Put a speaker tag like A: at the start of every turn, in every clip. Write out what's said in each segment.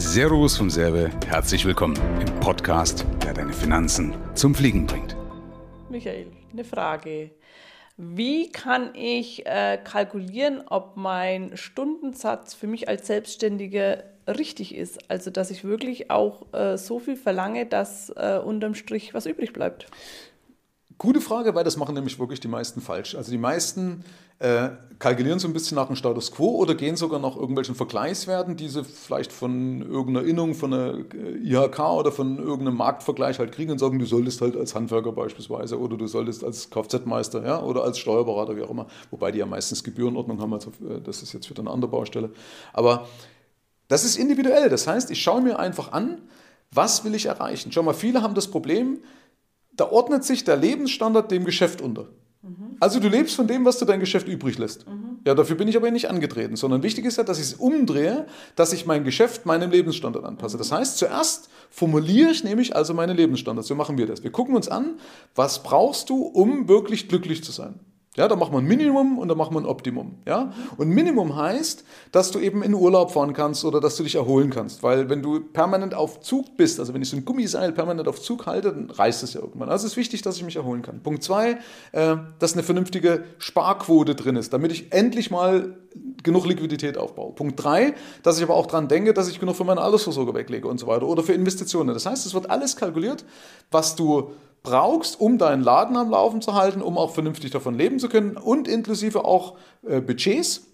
A: Servus vom Serve, herzlich willkommen im Podcast, der deine Finanzen zum Fliegen bringt.
B: Michael, eine Frage. Wie kann ich äh, kalkulieren, ob mein Stundensatz für mich als Selbstständiger richtig ist? Also, dass ich wirklich auch äh, so viel verlange, dass äh, unterm Strich was übrig bleibt?
C: Gute Frage, weil das machen nämlich wirklich die meisten falsch. Also die meisten äh, kalkulieren so ein bisschen nach dem Status quo oder gehen sogar nach irgendwelchen Vergleichswerten, die sie vielleicht von irgendeiner Innung, von einer IHK oder von irgendeinem Marktvergleich halt kriegen und sagen, du solltest halt als Handwerker beispielsweise oder du solltest als Kfz-Meister ja, oder als Steuerberater, wie auch immer, wobei die ja meistens Gebührenordnung haben, also äh, das ist jetzt wieder eine andere Baustelle. Aber das ist individuell, das heißt, ich schaue mir einfach an, was will ich erreichen. Schau mal, viele haben das Problem, da ordnet sich der Lebensstandard dem Geschäft unter. Mhm. Also du lebst von dem, was du dein Geschäft übrig lässt. Mhm. Ja, dafür bin ich aber nicht angetreten, sondern wichtig ist ja, dass ich es umdrehe, dass ich mein Geschäft meinem Lebensstandard anpasse. Das heißt, zuerst formuliere ich nämlich also meine Lebensstandards. So machen wir das. Wir gucken uns an, was brauchst du, um wirklich glücklich zu sein. Ja, da macht man Minimum und da macht man Optimum. Ja? Und Minimum heißt, dass du eben in Urlaub fahren kannst oder dass du dich erholen kannst. Weil wenn du permanent auf Zug bist, also wenn ich so ein Gummiseil permanent auf Zug halte, dann reißt es ja irgendwann. Also es ist wichtig, dass ich mich erholen kann. Punkt zwei, äh, dass eine vernünftige Sparquote drin ist, damit ich endlich mal genug Liquidität aufbaue. Punkt drei, dass ich aber auch daran denke, dass ich genug für meine Altersvorsorge weglege und so weiter oder für Investitionen. Das heißt, es wird alles kalkuliert, was du brauchst, um deinen Laden am Laufen zu halten, um auch vernünftig davon leben zu können und inklusive auch äh, Budgets.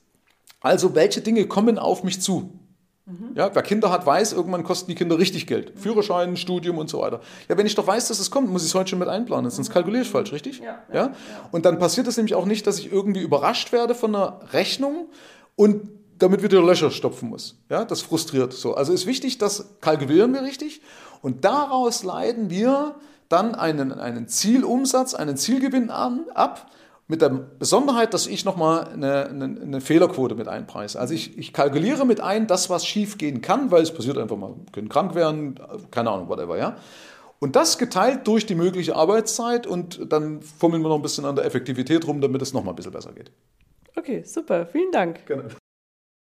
C: Also welche Dinge kommen auf mich zu? Mhm. Ja, wer Kinder hat, weiß, irgendwann kosten die Kinder richtig Geld. Mhm. Führerschein, Studium und so weiter. Ja, wenn ich doch weiß, dass es kommt, muss ich es heute schon mit einplanen, sonst mhm. kalkuliere ich falsch, richtig? Ja, ja, ja. Und dann passiert es nämlich auch nicht, dass ich irgendwie überrascht werde von einer Rechnung und damit wieder Löcher stopfen muss. Ja, das frustriert so. Also ist wichtig, das kalkulieren wir richtig und daraus leiten wir dann einen, einen Zielumsatz, einen Zielgewinn an, ab, mit der Besonderheit, dass ich nochmal eine, eine, eine Fehlerquote mit einpreise. Also ich, ich kalkuliere mit ein, das, was schief gehen kann, weil es passiert einfach mal, können krank werden, keine Ahnung, whatever, ja. Und das geteilt durch die mögliche Arbeitszeit und dann fummeln wir noch ein bisschen an der Effektivität rum, damit es nochmal ein bisschen besser geht.
B: Okay, super, vielen Dank. Gerne.